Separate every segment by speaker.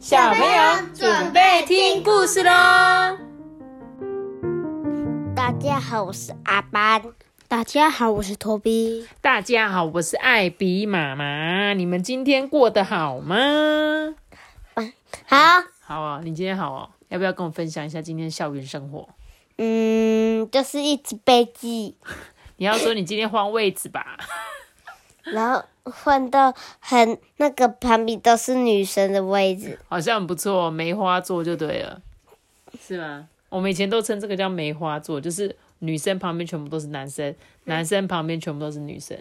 Speaker 1: 小朋友准备听故事喽！
Speaker 2: 大家好，我是阿班。大家好，我是托比。
Speaker 1: 大家好，我是艾比妈妈。你们今天过得好吗？
Speaker 2: 好，
Speaker 1: 好啊，你今天好哦。要不要跟我分享一下今天校园生活？
Speaker 2: 嗯，就是一直被记，
Speaker 1: 你要说你今天换位置吧？
Speaker 2: 然后换到很那个旁边都是女生的位置。
Speaker 1: 好像很不错，梅花座就对了，是吗？我们以前都称这个叫梅花座，就是女生旁边全部都是男生，男生旁边全部都是女生。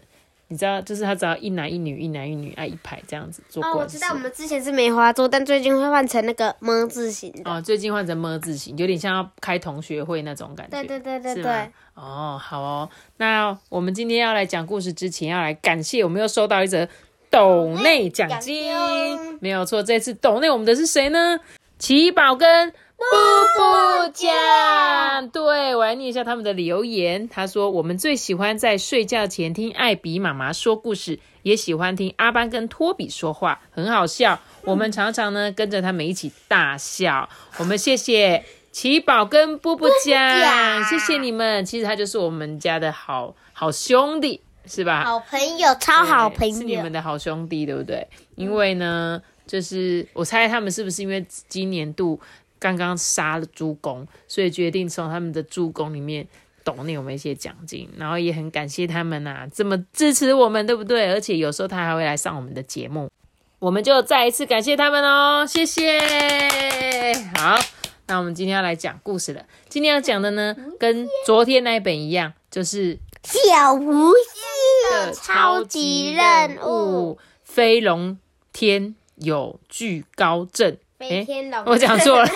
Speaker 1: 你知道，就是他只要一男一女，一男一女，啊一排这样子做
Speaker 2: 哦，我知道，我们之前是梅花座，但最近会换成那个么字形的。
Speaker 1: 哦，最近换成么字形，有点像要开同学会那种感觉。
Speaker 2: 对对对对对，
Speaker 1: 哦，好哦。那我们今天要来讲故事之前，要来感谢我们又收到一则斗内奖金
Speaker 2: 奖金，
Speaker 1: 没有错。这次斗内我们的是谁呢？奇宝跟布布酱。对我来念一下他们的留言。他说：“我们最喜欢在睡觉前听艾比妈妈说故事，也喜欢听阿班跟托比说话，很好笑。我们常常呢跟着他们一起大笑。我们谢谢奇宝跟布布酱，谢谢你们。其实他就是我们家的好好兄弟，是吧？
Speaker 2: 好朋友，超好朋
Speaker 1: 友是你们。的好兄弟，对不对？因为呢，就是我猜他们是不是因为今年度刚刚杀了猪公，所以决定从他们的猪公里面抖内我们一些奖金，然后也很感谢他们呐、这么支持我们，对不对？而且有时候他还会来上我们的节目，我们就再一次感谢他们哦，谢谢。好，那我们今天要来讲故事了。今天要讲的呢，跟昨天那一本一样，就是
Speaker 2: 小狐仙
Speaker 1: 的
Speaker 2: 的超级任务，，
Speaker 1: 飞龙天有惧高症。
Speaker 2: 飞天龙。
Speaker 1: 我讲错了，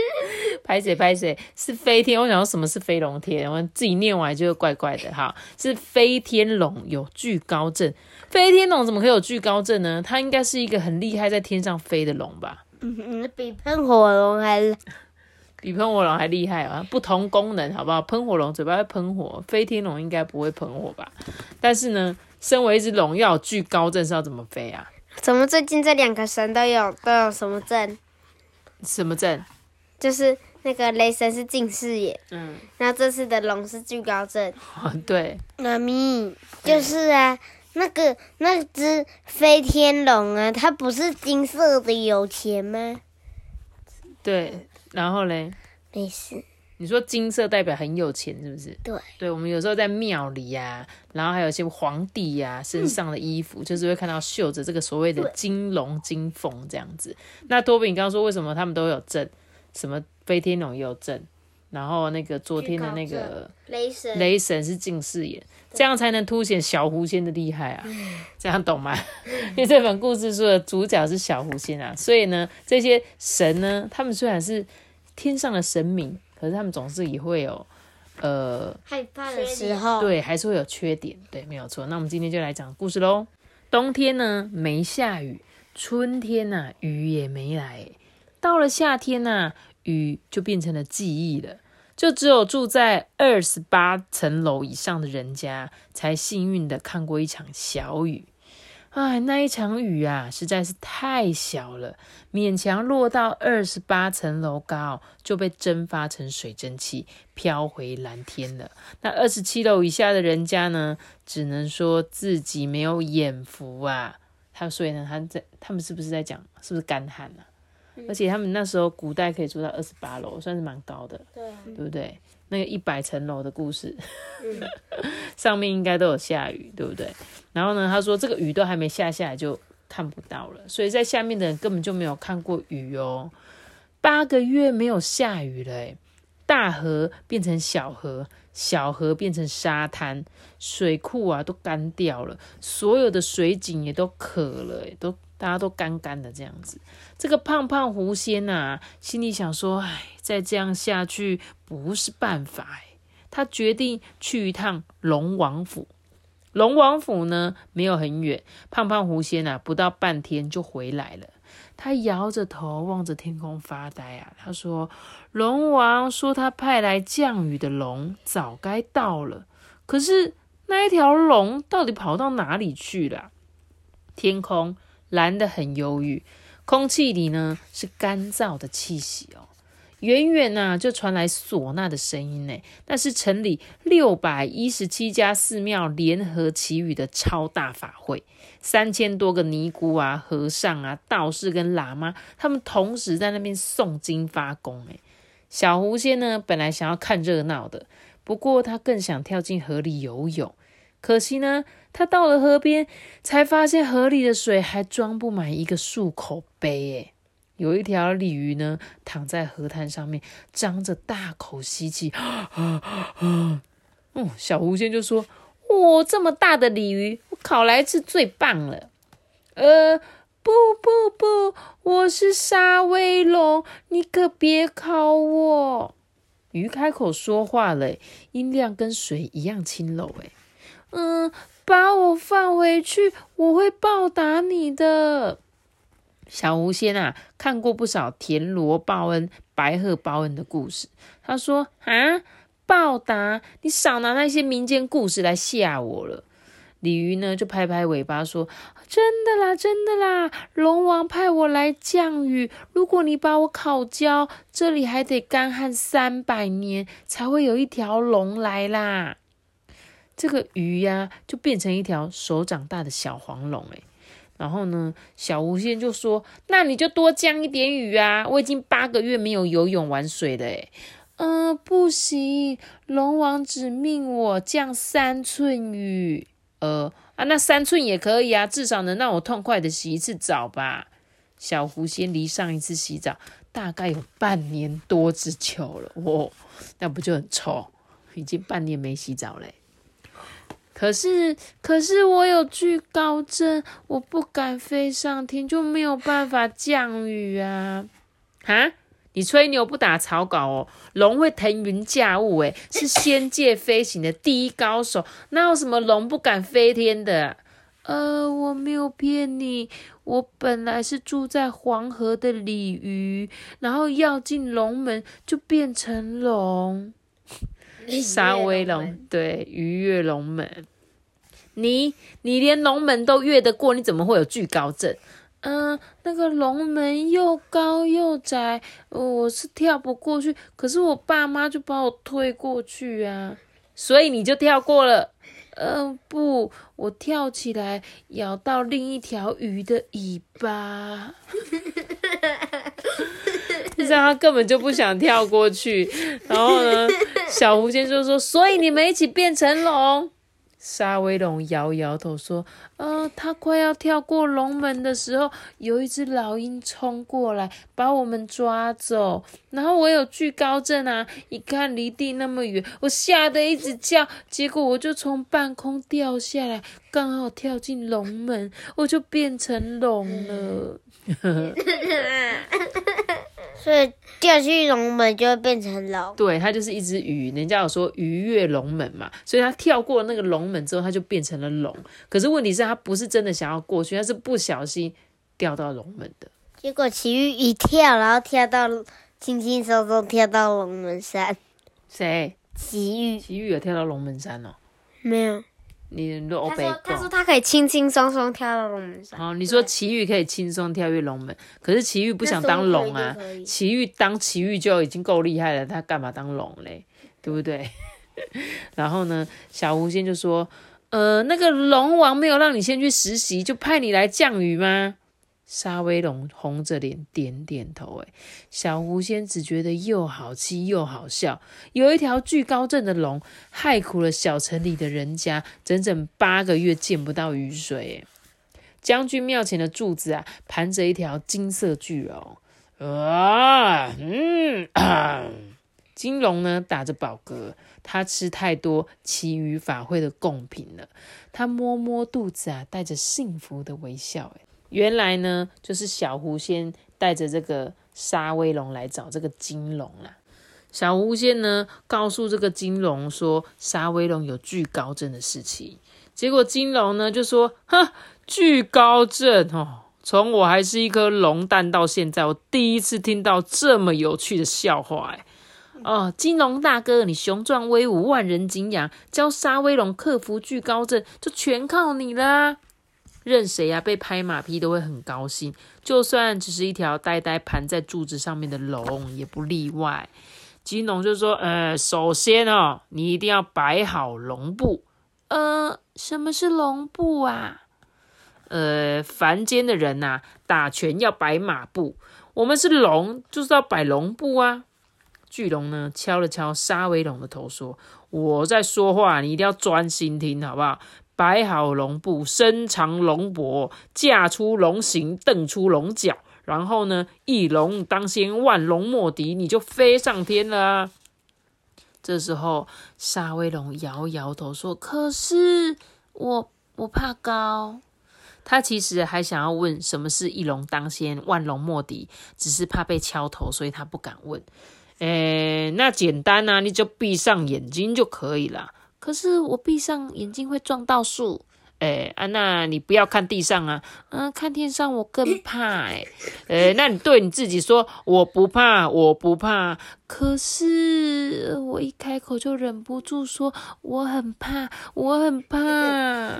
Speaker 1: 拍谁拍谁是飞天。我想说什么是飞龙天，我自己念完就怪怪的。哈，是飞天龙有惧高症。飞天龙怎么可以有惧高症呢？它应该是一个很厉害在天上飞的龙吧？
Speaker 2: 嗯，比喷火龙还
Speaker 1: 比喷火龙还厉害啊！不同功能，好不好？喷火龙嘴巴会喷火，飞天龙应该不会喷火吧？但是呢，身为一只龙，要有惧高症是要怎么飞啊？
Speaker 2: 怎么最近这两个神都有都有什么症？
Speaker 1: 什么症？
Speaker 2: 就是那个雷神是近视眼，
Speaker 1: 嗯，
Speaker 2: 然后这次的龙是惧高症。
Speaker 1: 哦，对，
Speaker 2: 妈咪，就是啊，那个那只飞天龙啊，它不是金色的，有钱吗？
Speaker 1: 对，然后嘞，
Speaker 2: 没事，
Speaker 1: 你说金色代表很有钱，是不是？
Speaker 2: 对，
Speaker 1: 对，我们有时候在庙里呀、然后还有一些皇帝呀、身上的衣服，就是会看到绣着这个所谓的金龙、金凤这样子。那多比，你刚刚说为什么他们都有证？什么飞天龙也有证，然后那个昨天的那个
Speaker 2: 雷神
Speaker 1: 雷神是近视眼，这样才能凸显小狐仙的厉害啊！这样懂吗？因为这本故事书的主角是小狐仙啊，所以呢，这些神呢，他们虽然是天上的神明，可是他们总是也会有呃，
Speaker 2: 害怕的时候，
Speaker 1: 对，还是会有缺点，对，没有错。那我们今天就来讲故事喽。冬天呢没下雨，春天呐、雨也没来，到了夏天呐、雨就变成了记忆了。就只有住在二十八层楼以上的人家，才幸运的看过一场小雨。哎，那一场雨啊，实在是太小了，勉强落到二十八层楼高，就被蒸发成水蒸气，飘回蓝天了。那二十七楼以下的人家呢，只能说自己没有眼福啊。他所以呢，他在他们是不是在讲是不是干旱啊？而且他们那时候古代可以住到二十八楼，算是蛮高的，
Speaker 2: 对啊，
Speaker 1: 对不对？那个一百层楼的故事，上面应该都有下雨，对不对？然后呢，他说这个雨都还没下下来就看不到了，所以在下面的人根本就没有看过雨哦。八个月没有下雨了，诶大河变成小河，小河变成沙滩，水库啊都干掉了，所有的水井也都渴了，诶都大家都干干的这样子。这个胖胖狐仙呐、心里想说：“哎，再这样下去不是办法。”，他决定去一趟龙王府。龙王府呢没有很远，胖胖狐仙啊不到半天就回来了。他摇着头望着天空发呆啊。他说：“龙王说他派来降雨的龙早该到了，可是那一条龙到底跑到哪里去了？”天空蓝得很忧郁，空气里呢是干燥的气息哦。远远呐就传来唢呐的声音呢，那是城里六百一十七家寺庙联合祈雨的超大法会，三千多个尼姑啊、和尚啊、道士跟喇嘛，他们同时在那边诵经发功。哎，小狐仙呢本来想要看热闹的，不过他更想跳进河里游泳。可惜呢，他到了河边，才发现河里的水还装不满一个漱口杯。哎。有一条鲤鱼呢，躺在河滩上面，张着大口吸气。嗯，小狐仙就说：“哇，这么大的鲤鱼，我烤来吃最棒了。”呃，不不不，我是沙威龙，你可别烤我。鱼开口说话了，音量跟水一样轻柔。哎，嗯，把我放回去，我会报答你的。小狐仙啊，看过不少田螺报恩、白鹤报恩的故事。他说：“啊，报答你少拿那些民间故事来吓我了。”鲤鱼呢，就拍拍尾巴说：“真的啦，真的啦，龙王派我来降雨。如果你把我烤焦，这里还得干旱三百年，才会有一条龙来啦。”这个鱼呀，就变成一条手掌大的小黄龙，诶然后呢，小狐仙就说：“那你就多降一点雨啊！我已经八个月没有游泳玩水了。”哎，嗯，不行，龙王只命我降三寸雨。呃啊，那三寸也可以啊，至少能让我痛快的洗一次澡吧。小狐仙离上一次洗澡大概有半年多之久了。哦，那不就很臭？已经半年没洗澡嘞。可是，可是我有惧高症，我不敢飞上天，就没有办法降雨啊！哈，你吹牛不打草稿哦！龙会腾云驾雾，诶，是仙界飞行的第一高手，哪有什么龙不敢飞天的？呃，我没有骗你，我本来是住在黄河的鲤鱼，然后要进龙门就变成龙，沙威龙，对，鱼跃龙门。你你连龙门都越得过，你怎么会有惧高症？嗯，那个龙门又高又窄，我是跳不过去。可是我爸妈就把我推过去啊，所以你就跳过了。嗯，不，我跳起来咬到另一条鱼的尾巴，这样他根本就不想跳过去。然后呢，小狐仙就说：“所以你们一起变成龙。”沙威龙摇摇头说：“呃，他快要跳过龙门的时候，有一只老鹰冲过来，把我们抓走。然后我有惧高症啊，一看离地那么远，我吓得一直叫，结果我就从半空掉下来，刚好跳进龙门，我就变成龙了。
Speaker 2: 所以掉去龙门就会变成龙，
Speaker 1: 对，它就是一只鱼。人家有说鱼跃龙门嘛，所以它跳过那个龙门之后，它就变成了龙。可是问题是，它不是真的想要过去，它是不小心掉到龙门的。
Speaker 2: 结果奇遇一跳，然后跳到轻轻松松跳到龙门山。
Speaker 1: 谁？
Speaker 2: 奇遇。
Speaker 1: 奇遇有跳到龙门山哦？
Speaker 2: 没有。
Speaker 1: 你他
Speaker 2: 说他说他可以轻轻松松跳到龙门山。
Speaker 1: 哦，你说奇遇可以轻松跳跃龙门，可是奇遇不想当龙啊。奇遇当奇遇就已经够厉害了，他干嘛当龙嘞？对不对？然后呢，小狐仙就说：“呃，那个龙王没有让你先去实习，就派你来降雨吗？”沙威龙红着脸点点头，哎，小狐仙只觉得又好气又好笑。有一条巨高症的龙，害苦了小城里的人家，整整八个月见不到雨水。将军庙前的柱子啊，盘着一条金色巨龙。啊，嗯，金龙呢打着饱嗝，他吃太多其余法会的贡品了。他摸摸肚子啊，带着幸福的微笑，哎。原来呢，就是小狐仙带着这个沙威龙来找这个金龙啦。小狐仙呢，告诉这个金龙说，沙威龙有惧高症的事情。结果金龙呢就说：“哈，惧高症哦，从我还是一颗龙蛋到现在，我第一次听到这么有趣的笑话。哎，哦，金龙大哥，你雄壮威武，万人敬仰，教沙威龙克服惧高症，就全靠你啦。”任谁呀被拍马屁都会很高兴，就算只是一条呆呆盘在柱子上面的龙也不例外。金龙就说：“呃，首先哦，你一定要摆好龙布。呃，什么是龙布啊？呃，凡间的人呐，打拳要摆马步，我们是龙，就是要摆龙布啊。”巨龙呢，敲了敲沙威龙的头，说：“我在说话，你一定要专心听，好不好？摆好龙步，伸长龙脖，架出龙形，瞪出龙角，然后呢，一龙当先，万龙莫敌，你就飞上天了。”这时候，沙威龙摇摇头说：“可是我我怕高。”他其实还想要问什么是一龙当先，万龙莫敌，只是怕被敲头，所以他不敢问。诶，那简单啊，你就闭上眼睛就可以了。可是我闭上眼睛会撞到树。诶，啊，娜你不要看地上啊，嗯，看天上我更怕。诶，诶，那你对你自己说，我不怕，我不怕。可是我一开口就忍不住说，我很怕，我很怕。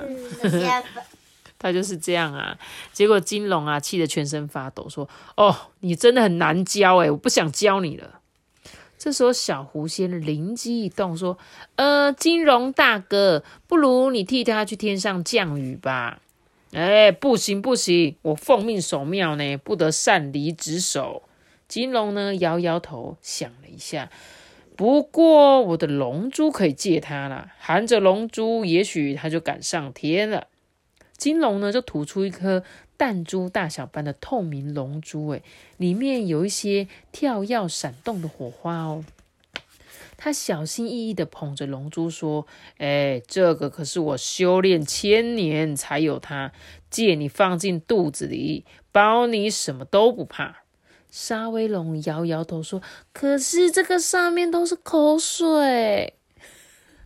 Speaker 1: 他就是这样啊。结果金龙啊，气得全身发抖，说：“哦，你真的很难教诶，我不想教你了。”这时候，小狐仙灵机一动，说：“呃，金龙大哥，不如你替他去天上降雨吧？”哎，不行不行，我奉命守庙呢，不得擅离职守。金龙呢，摇摇头，想了一下，不过我的龙珠可以借他了，含着龙珠，也许他就敢上天了。金龙呢，就吐出一颗。弹珠大小般的透明龙珠，诶，里面有一些跳跃闪动的火花哦。他小心翼翼的捧着龙珠说：“哎，这个可是我修炼千年才有它，借你放进肚子里，包你什么都不怕。”沙威龙摇摇头说：“可是这个上面都是口水。”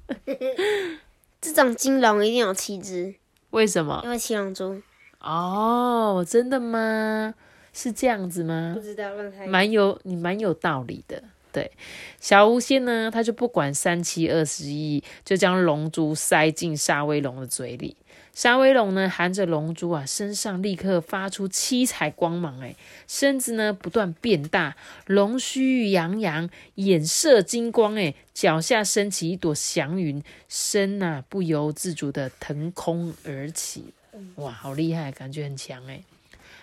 Speaker 2: 这种金龙一定有七只，
Speaker 1: 为什么？
Speaker 2: 因为七龙珠。
Speaker 1: 哦，真的吗？是这样子吗？
Speaker 2: 不知道，
Speaker 1: 蛮有你蛮有道理的。对，小无仙呢，他就不管三七二十一，就将龙珠塞进沙威龙的嘴里。沙威龙呢，含着龙珠啊，身上立刻发出七彩光芒，哎，身子呢不断变大，龙须扬扬，眼射金光，哎，脚下升起一朵祥云，身呐不由自主的腾空而起。哇，好厉害，感觉很强哎！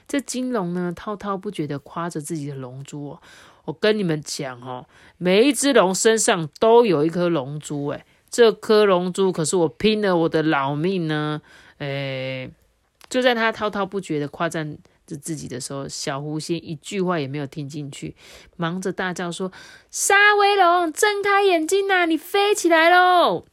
Speaker 1: 这金龙呢，滔滔不绝的夸着自己的龙珠哦。我跟你们讲哦，每一只龙身上都有一颗龙珠哎，这颗龙珠可是我拼了我的老命呢！哎，就在他滔滔不绝的夸赞着自己的时候，小狐仙一句话也没有听进去，忙着大叫说：“沙威龙，睁开眼睛呐，你飞起来喽！”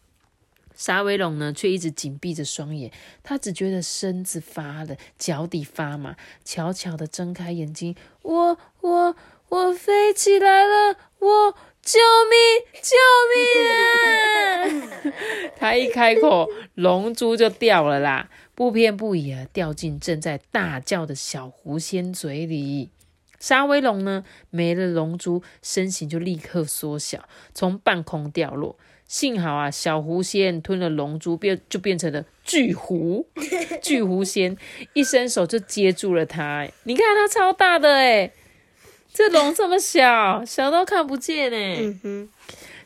Speaker 1: 沙威龙呢，却一直紧闭着双眼，他只觉得身子发冷，脚底发麻，悄悄的睁开眼睛。我我我飞起来了！我救命救命啊！他一开口，龙珠就掉了啦，不偏不倚啊，掉进正在大叫的小狐仙嘴里。沙威龙呢，没了龙珠，身形就立刻缩小，从半空掉落。幸好啊，小狐仙吞了龙珠，变就变成了巨狐。巨狐仙一伸手就接住了它。你看它超大的哎，这龙这么小，小到看不见哎。嗯哼，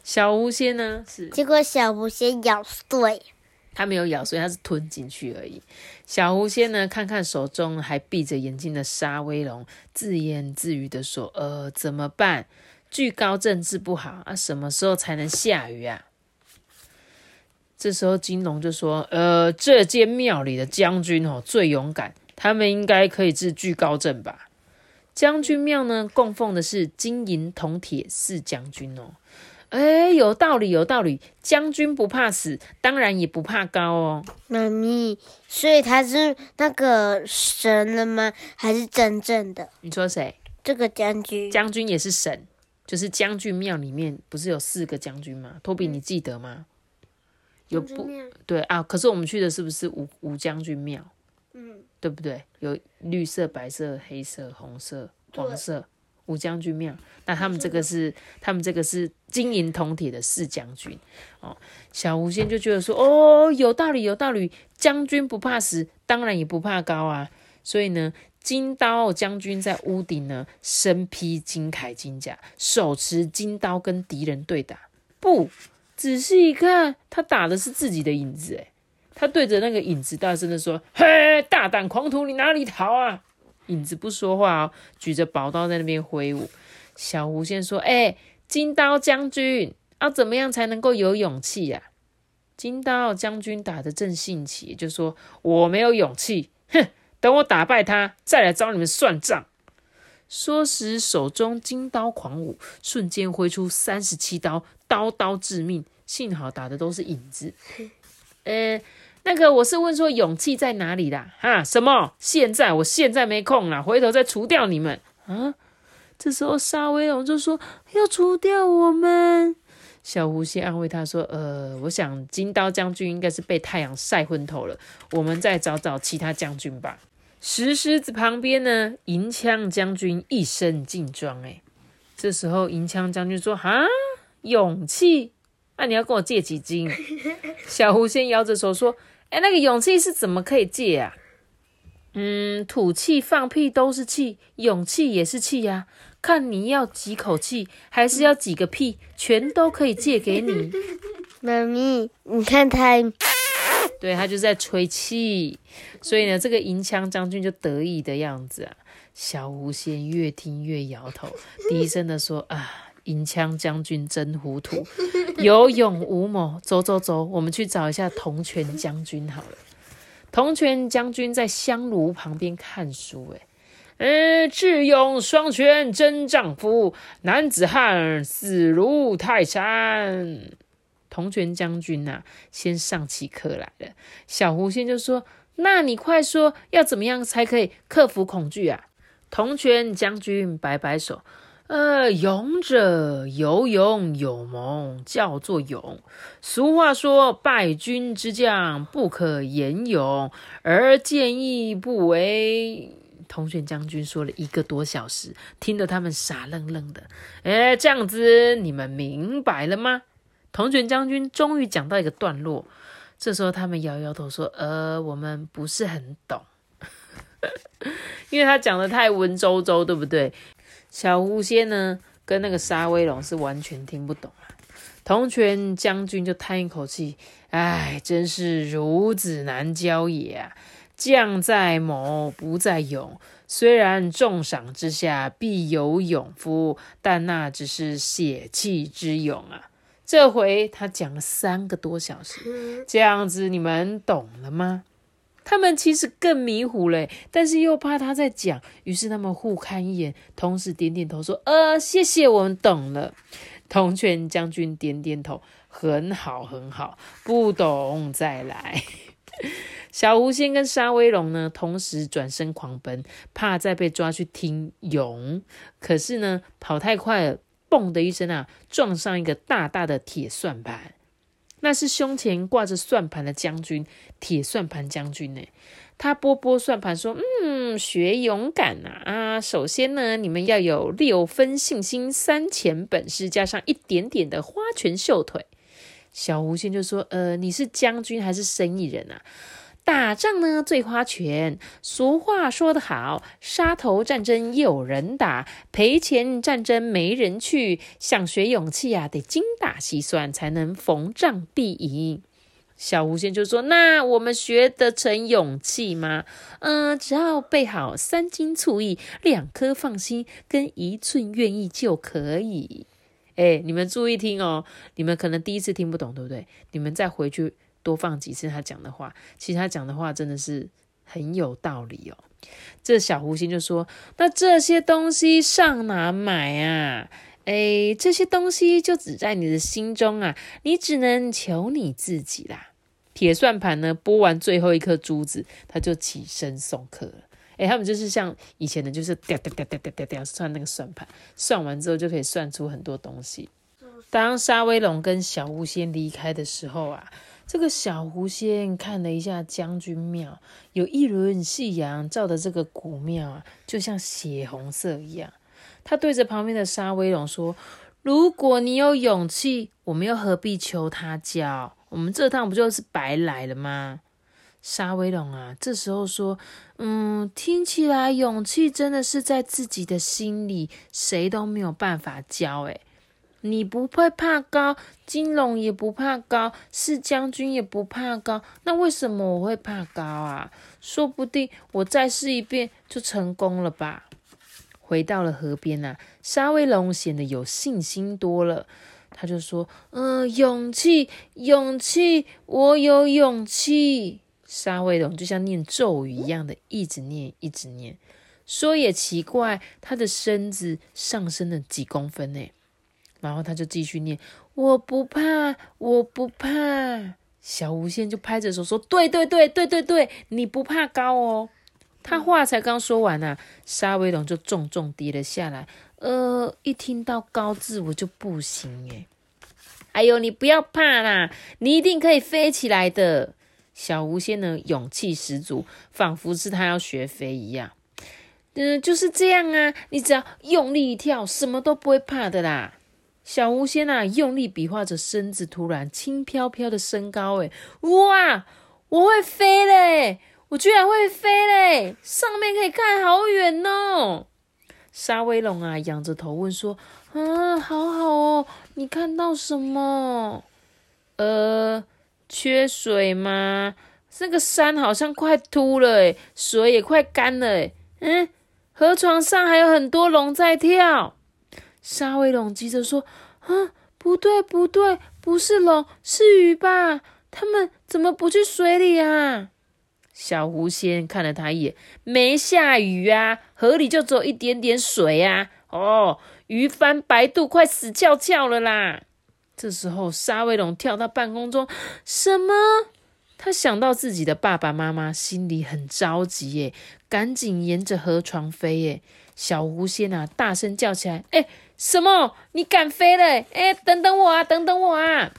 Speaker 1: 小狐仙呢是？
Speaker 2: 结果小狐仙咬碎，
Speaker 1: 它没有咬碎，它是吞进去而已。小狐仙呢，看看手中还闭着眼睛的沙威龙，自言自语的说：“呃，怎么办？巨高症治不好啊，什么时候才能下雨啊？”这时候金龙就说：“呃，这间庙里的将军哦最勇敢，他们应该可以治巨高症吧？将军庙呢供奉的是金银铜铁四将军哦。哎，有道理，有道理。将军不怕死，当然也不怕高哦。
Speaker 2: 妈咪，所以他是那个神了吗？还是真正的？
Speaker 1: 你说谁？
Speaker 2: 这个将军，
Speaker 1: 将军也是神，就是将军庙里面不是有四个将军吗？托比，你记得吗？”有不对啊？可是我们去的是不是五五将军庙？嗯，对不对？有绿色、白色、黑色、红色、黄色、五将军庙。那他们这个是，他们这个是金银铜铁的四将军哦。小狐仙就觉得说，哦，有道理，有道理。将军不怕死，当然也不怕高啊。所以呢，金刀将军在屋顶呢，身披金铠金甲，手持金刀跟敌人对打。不仔细一看，他打的是自己的影子，诶他对着那个影子大声的说：“嘿，大胆狂徒，你哪里逃啊？”影子不说话哦，举着宝刀在那边挥舞。小狐仙说：“哎，金刀将军，要怎么样才能够有勇气呀？”金刀将军打得正兴起，就说：“我没有勇气，哼，等我打败他，再来找你们算账。”说时手中金刀狂舞，瞬间挥出三十七刀，刀刀致命。幸好打的都是影子。呃，那个我是问说勇气在哪里啦？哈，什么？现在我现在没空了，回头再除掉你们啊！这时候沙威龙就说要除掉我们。小狐仙安慰他说：“呃，我想金刀将军应该是被太阳晒昏头了，我们再找找其他将军吧。”石狮子旁边呢，银枪将军一身劲装，哎，这时候银枪将军说：“哈，勇气？那你要跟我借几斤？” 小狐仙摇着手说：“哎，那个勇气是怎么可以借啊？嗯，吐气放屁都是气，勇气也是气呀。”看你要几口气，还是要几个屁，全都可以借给你。
Speaker 2: 妈咪，你看他，
Speaker 1: 对他就在吹气，所以呢，这个银枪将军就得意的样子啊。小狐仙越听越摇头，低声的说：“啊，银枪将军真糊涂，有勇无谋。走走走，我们去找一下铜泉将军好了。”铜泉将军在香炉旁边看书，诶呃，智勇双全真丈夫，男子汉死如泰山。铜泉将军呐，先上起课来了。小狐仙就说：“那你快说，要怎么样才可以克服恐惧啊？”铜泉将军摆摆手：“呃，勇者有勇有谋，叫做勇。俗话说，败军之将不可言勇，而见义不为。”铜泉将军说了一个多小时，听得他们傻愣愣的。哎，这样子你们明白了吗？铜泉将军终于讲到一个段落，这时候他们摇摇头说：“呃，我们不是很懂，因为他讲的太文绉绉，对不对？”小狐仙呢，跟那个沙威龙是完全听不懂啊。铜泉将军就叹一口气：“哎，真是孺子难教也啊。”将在谋，不在勇。虽然重赏之下必有勇夫，但那只是血气之勇啊！这回他讲了三个多小时，这样子你们懂了吗？他们其实更迷糊嘞，但是又怕他在讲，于是他们互看一眼，同时点点头说：“呃，谢谢，我们懂了。”铜泉将军点点头：“很好，很好，不懂再来。”小狐仙跟沙威龙呢，同时转身狂奔，怕再被抓去听咏。可是呢，跑太快了，嘣的一声啊，撞上一个大大的铁算盘。那是胸前挂着算盘的将军，铁算盘将军呢。他拨拨算盘说：“嗯，学勇敢呐啊！首先呢，你们要有六分信心，三钱本事，加上一点点的花拳绣腿。”小狐仙就说：“呃，你是将军还是生意人啊？”打仗呢最花钱，俗话说得好，杀头战争有人打，赔钱战争没人去。想学勇气啊，得精打细算，才能逢仗必赢。小狐仙就说：“那我们学得成勇气吗？嗯，只要备好三斤醋意，两颗放心，跟一寸愿意就可以。”哎，你们注意听哦，你们可能第一次听不懂，对不对？你们再回去。多放几次他讲的话，其实他讲的话真的是很有道理哦。这小狐仙就说：“那这些东西上哪买啊？哎，这些东西就只在你的心中啊，你只能求你自己啦。”铁算盘呢，拨完最后一颗珠子，他就起身送客了。哎，他们就是像以前的，就是掉掉掉掉掉掉掉算那个算盘，算完之后就可以算出很多东西。当沙威龙跟小狐仙离开的时候啊。这个小狐仙看了一下将军庙，有一轮夕阳照的这个古庙啊，就像血红色一样。他对着旁边的沙威龙说：“如果你有勇气，我们又何必求他教？我们这趟不就是白来了吗？”沙威龙啊，这时候说：“嗯，听起来勇气真的是在自己的心里，谁都没有办法教。诶你不会怕高，金龙也不怕高，是将军也不怕高，那为什么我会怕高啊？说不定我再试一遍就成功了吧。”回到了河边呐，沙威龙显得有信心多了。他就说：“嗯，勇气，勇气，我有勇气。”沙威龙就像念咒语一样的，一直念，一直念。说也奇怪，他的身子上升了几公分呢。然后他就继续念：“我不怕，我不怕。”小无限就拍着手说：“对对对对对对，你不怕高哦。”他话才刚说完呐，沙威龙就重重跌了下来。呃，一听到高字，我就不行耶哎呦，你不要怕啦，你一定可以飞起来的。小无仙呢，勇气十足，仿佛是他要学飞一样。嗯，就是这样啊，你只要用力一跳，什么都不会怕的啦。小狐仙啊，用力比划着身子，突然轻飘飘的升高，诶哇，我会飞嘞！我居然会飞嘞！上面可以看好远哦。沙威龙啊，仰着头问说：“啊，好好哦，你看到什么？呃，缺水吗？这个山好像快秃了，诶水也快干了，诶嗯，河床上还有很多龙在跳。”沙威龙急着说：“啊，不对，不对，不是龙，是鱼吧？他们怎么不去水里啊？”小狐仙看了他一眼，没下雨啊，河里就只有一点点水啊。哦，鱼翻白肚，快死翘翘了啦！这时候，沙威龙跳到半空中，什么？他想到自己的爸爸妈妈，心里很着急耶，赶紧沿着河床飞耶。小狐仙啊，大声叫起来：“哎，什么？你敢飞了？哎，等等我啊，等等我啊！”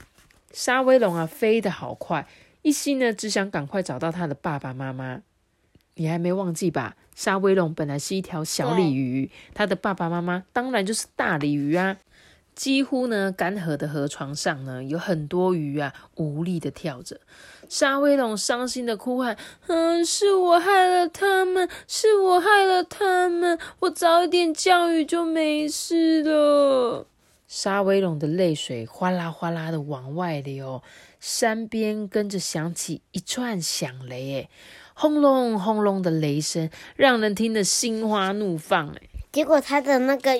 Speaker 1: 沙威龙啊，飞得好快。一心呢，只想赶快找到他的爸爸妈妈。你还没忘记吧？沙威龙本来是一条小鲤鱼，他的爸爸妈妈当然就是大鲤鱼啊。几乎呢，干涸的河床上呢，有很多鱼啊，无力的跳着。沙威龙伤心的哭喊：“嗯，是我害了他们，是我害了他们，我早一点教育就没事了。”沙威龙的泪水哗啦哗啦的往外流。山边跟着响起一串响雷，哎，轰隆轰隆的雷声，让人听得心花怒放，哎。
Speaker 2: 结果他的那个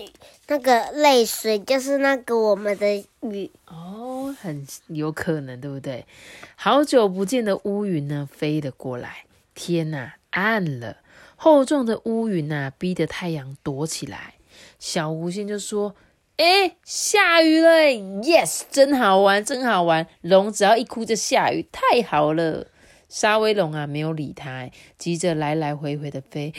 Speaker 2: 那个泪水就是那个我们的雨
Speaker 1: 哦，很有可能，对不对？好久不见的乌云呢，飞了过来，天呐，暗了，厚重的乌云呐，逼得太阳躲起来。小无心就说。哎，下雨了！Yes，真好玩，真好玩。龙只要一哭就下雨，太好了。沙威龙啊，没有理他，急着来来回回的飞。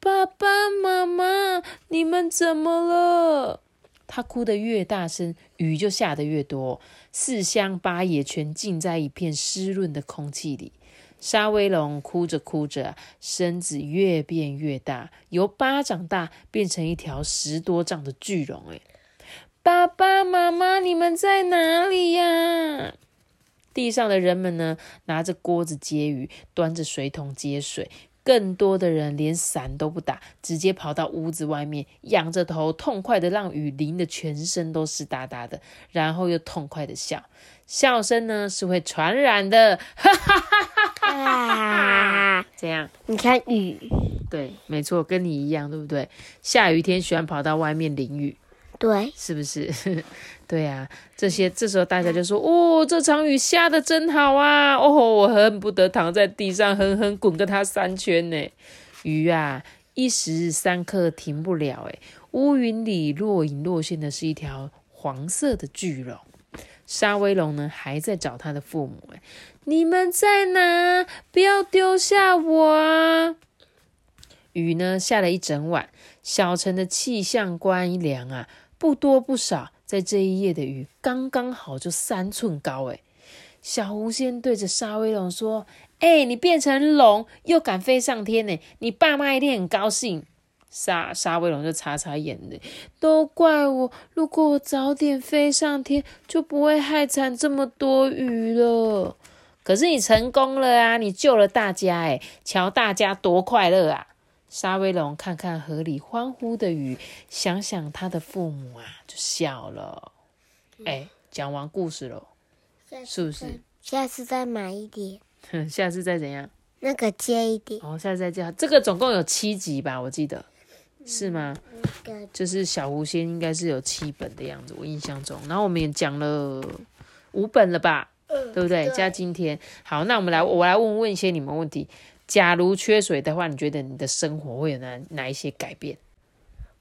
Speaker 1: 爸爸妈妈，你们怎么了？他哭得越大声，雨就下得越多，四乡八野全浸在一片湿润的空气里。沙威龙哭着哭着，身子越变越大，由巴掌大变成一条十多丈的巨龙。哎。爸爸妈妈，你们在哪里呀？地上的人们呢，拿着锅子接鱼，端着水桶接水。更多的人连伞都不打，直接跑到屋子外面，仰着头，痛快的让雨淋的全身都湿哒哒的，然后又痛快的笑。笑声呢是会传染的，哈哈哈哈哈哈！这样，
Speaker 2: 你看雨，
Speaker 1: 对，没错，跟你一样，对不对？下雨天喜欢跑到外面淋雨。
Speaker 2: 对，
Speaker 1: 是不是？对呀，这些这时候大家就说：“哦，这场雨下的真好啊！哦，我恨不得躺在地上狠狠滚个它三圈呢。”雨啊，一时三刻停不了。哎，乌云里若隐若现的是一条黄色的巨龙。沙威龙呢，还在找他的父母。哎，你们在哪？不要丢下我啊！雨呢，下了一整晚，小城的气象官一量啊。不多不少，在这一夜的雨刚刚好，就三寸高诶小狐仙对着沙威龙说：“哎，你变成龙又敢飞上天呢？你爸妈一定很高兴沙沙威龙就擦擦眼泪，都怪我，如果我早点飞上天，就不会害惨这么多鱼了。可是你成功了啊，你救了大家，哎，瞧大家多快乐啊！沙威龙看看河里欢呼的鱼，想想他的父母啊，就笑了。哎，讲完故事了，是不是？
Speaker 2: 下次再买一点，哼
Speaker 1: 下次再怎样？
Speaker 2: 那个接一点。
Speaker 1: 哦，下次再叫。这个总共有七集吧？我记得是吗？就是小狐仙应该是有七本的样子，我印象中。然后我们也讲了五本了吧？嗯，对不对？加今天。好，那我们来，我来问问一些你们问题。假如缺水的话，你觉得你的生活会有哪哪一些改变？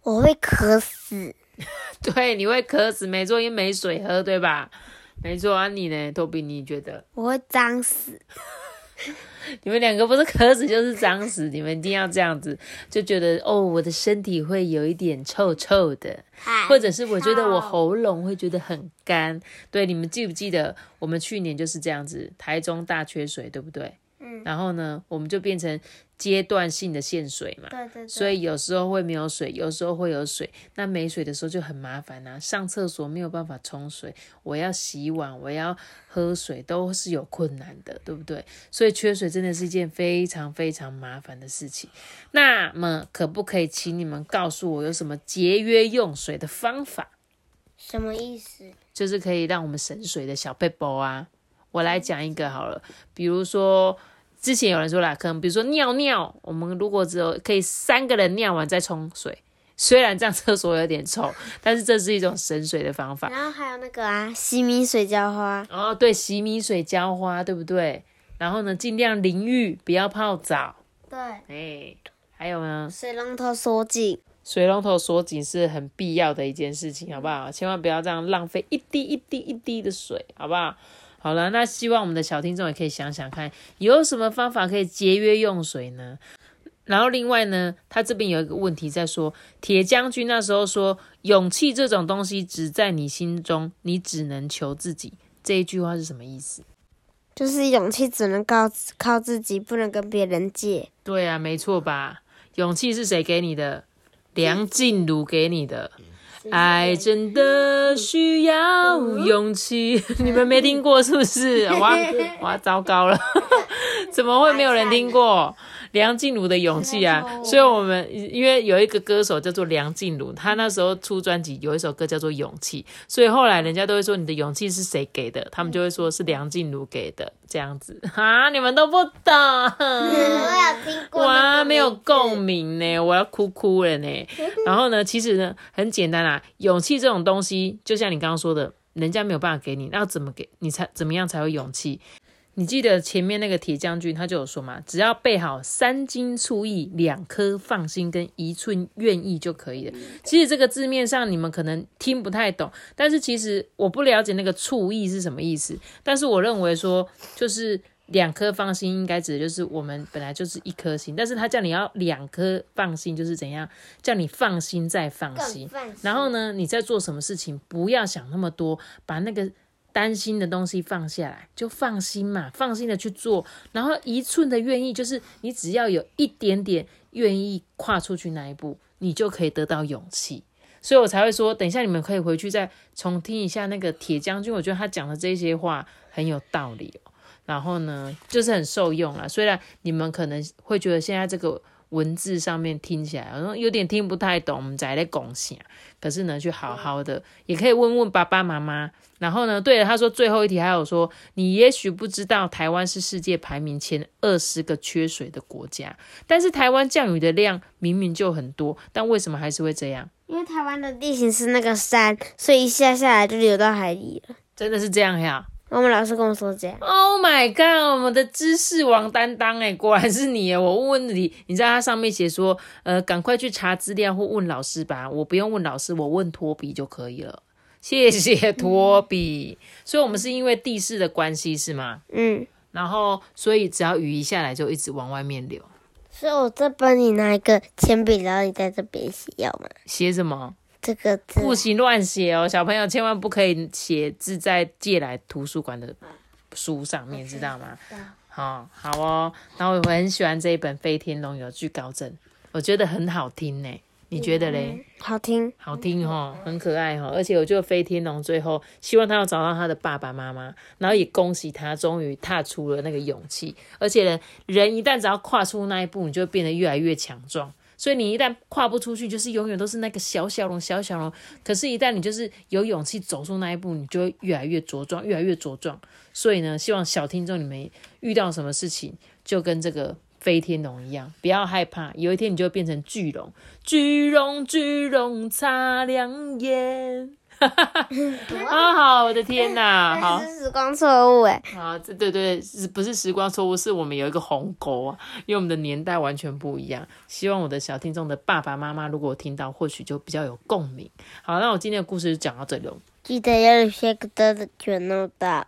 Speaker 2: 我会渴死。
Speaker 1: 对，你会渴死，没错，因为没水喝，对吧？没错啊，你呢，托比？你觉得？
Speaker 2: 我会脏死。
Speaker 1: 你们两个不是渴死就是脏死，你们一定要这样子，就觉得哦，我的身体会有一点臭臭的，或者是我觉得我喉咙会觉得很干。对，你们记不记得我们去年就是这样子，台中大缺水，对不对？嗯，然后呢，我们就变成阶段性的限水嘛，
Speaker 2: 对对，
Speaker 1: 所以有时候会没有水，有时候会有水。那没水的时候就很麻烦呐，上厕所没有办法冲水，我要洗碗，我要喝水都是有困难的，对不对？所以缺水真的是一件非常非常麻烦的事情。那么可不可以请你们告诉我有什么节约用水的方法？
Speaker 2: 什么意思？
Speaker 1: 就是可以让我们省水的小背包啊。我来讲一个好了，比如说之前有人说啦，可能比如说尿尿，我们如果只有可以三个人尿完再冲水，虽然这样厕所有点臭，但是这是一种省水的方法。
Speaker 2: 然后还有那个啊，洗米水浇花。
Speaker 1: 哦，对，洗米水浇花，对不对？然后呢，尽量淋浴，不要泡澡。
Speaker 2: 对。
Speaker 1: 哎，还有呢？
Speaker 2: 水龙头锁紧。
Speaker 1: 水龙头锁紧是很必要的一件事情，好不好？千万不要这样浪费一滴一滴一滴的水，好不好？好了，那希望我们的小听众也可以想想看，有什么方法可以节约用水呢？然后另外呢，他这边有一个问题在说，铁将军那时候说，勇气这种东西只在你心中，你只能求自己。这一句话是什么意思？
Speaker 2: 就是勇气只能靠靠自己，不能跟别人借。
Speaker 1: 对啊，没错吧？勇气是谁给你的？梁静茹给你的。爱真的需要勇气，你们没听过是不是？哇哇，糟糕了，怎么会没有人听过？梁静茹的勇气啊，所以我们因为有一个歌手叫做梁静茹，他那时候出专辑有一首歌叫做《勇气》，所以后来人家都会说你的勇气是谁给的？他们就会说是梁静茹给的，这样子 啊，你们都不懂，我
Speaker 2: 有听过，
Speaker 1: 哇，没有共鸣呢，我要哭哭了呢。然后呢，其实呢很简单啊，勇气这种东西，就像你刚刚说的，人家没有办法给你，那要怎么给你才怎么样才有勇气？你记得前面那个铁将军他就有说嘛，只要备好三斤醋意、两颗放心跟一寸愿意就可以了。其实这个字面上你们可能听不太懂，但是其实我不了解那个醋意是什么意思。但是我认为说，就是两颗放心应该指的就是我们本来就是一颗心，但是他叫你要两颗放心，就是怎样叫你放心再放心。然后呢，你在做什么事情不要想那么多，把那个。担心的东西放下来，就放心嘛，放心的去做。然后一寸的愿意，就是你只要有一点点愿意跨出去那一步，你就可以得到勇气。所以我才会说，等一下你们可以回去再重听一下那个铁将军，我觉得他讲的这些话很有道理哦。然后呢，就是很受用了。虽然你们可能会觉得现在这个。文字上面听起来好像有点听不太懂，我们在在共享。可是呢，去好好的也可以问问爸爸妈妈。然后呢，对了，他说最后一题还有说，你也许不知道台湾是世界排名前二十个缺水的国家，但是台湾降雨的量明明就很多，但为什么还是会这样？
Speaker 2: 因为台湾的地形是那个山，所以一下下来就流到海里了。
Speaker 1: 真的是这样呀？
Speaker 2: 我们老师跟我说这样。
Speaker 1: Oh my god！我们的知识王担当哎，果然是你哎！我问问你，你知道它上面写说，呃，赶快去查资料或问老师吧。我不用问老师，我问托比就可以了。谢谢托比。所以，我们是因为地势的关系是吗？
Speaker 2: 嗯。
Speaker 1: 然后，所以只要雨一下来，就一直往外面流。
Speaker 2: 所以我再帮你拿一个铅笔，然后你在这边写，要吗？
Speaker 1: 写什么？
Speaker 2: 这个
Speaker 1: 不行乱写哦，小朋友千万不可以写字在借来图书馆的书上面，知道吗？好，好哦。然后我很喜欢这一本《飞天龙有惧高症》，我觉得很好听呢。你觉得嘞？
Speaker 2: 好听，
Speaker 1: 好听哦，很可爱哦，而且我觉得飞天龙最后希望他要找到他的爸爸妈妈，然后也恭喜他终于踏出了那个勇气。而且呢，人一旦只要跨出那一步，你就会变得越来越强壮。所以你一旦跨不出去，就是永远都是那个小小龙、小小龙。可是，一旦你就是有勇气走出那一步，你就会越来越茁壮，越来越茁壮。所以呢，希望小听众你们遇到什么事情，就跟这个。飞天龙一样，不要害怕，有一天你就会变成巨龙。巨龙，巨龙擦亮眼。啊，好，我的天哪，好，
Speaker 2: 是时光错误哎。
Speaker 1: 啊，这对对，是不是时光错误？是我们有一个鸿沟啊，因为我们的年代完全不一样。希望我的小听众的爸爸妈妈如果听到，或许就比较有共鸣。好，那我今天的故事就讲到这里了。
Speaker 2: 记得要写个的全弄到。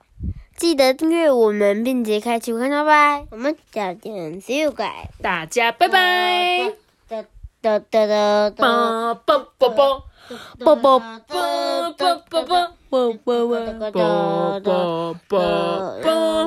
Speaker 2: 记得订阅我们，并且开启观众拜。我们下见，See you guys，
Speaker 1: 大家拜拜。
Speaker 2: 哒哒哒哒
Speaker 1: 啵啵，啵啵啵啵啵啵啵啵啵啵啵啵啵。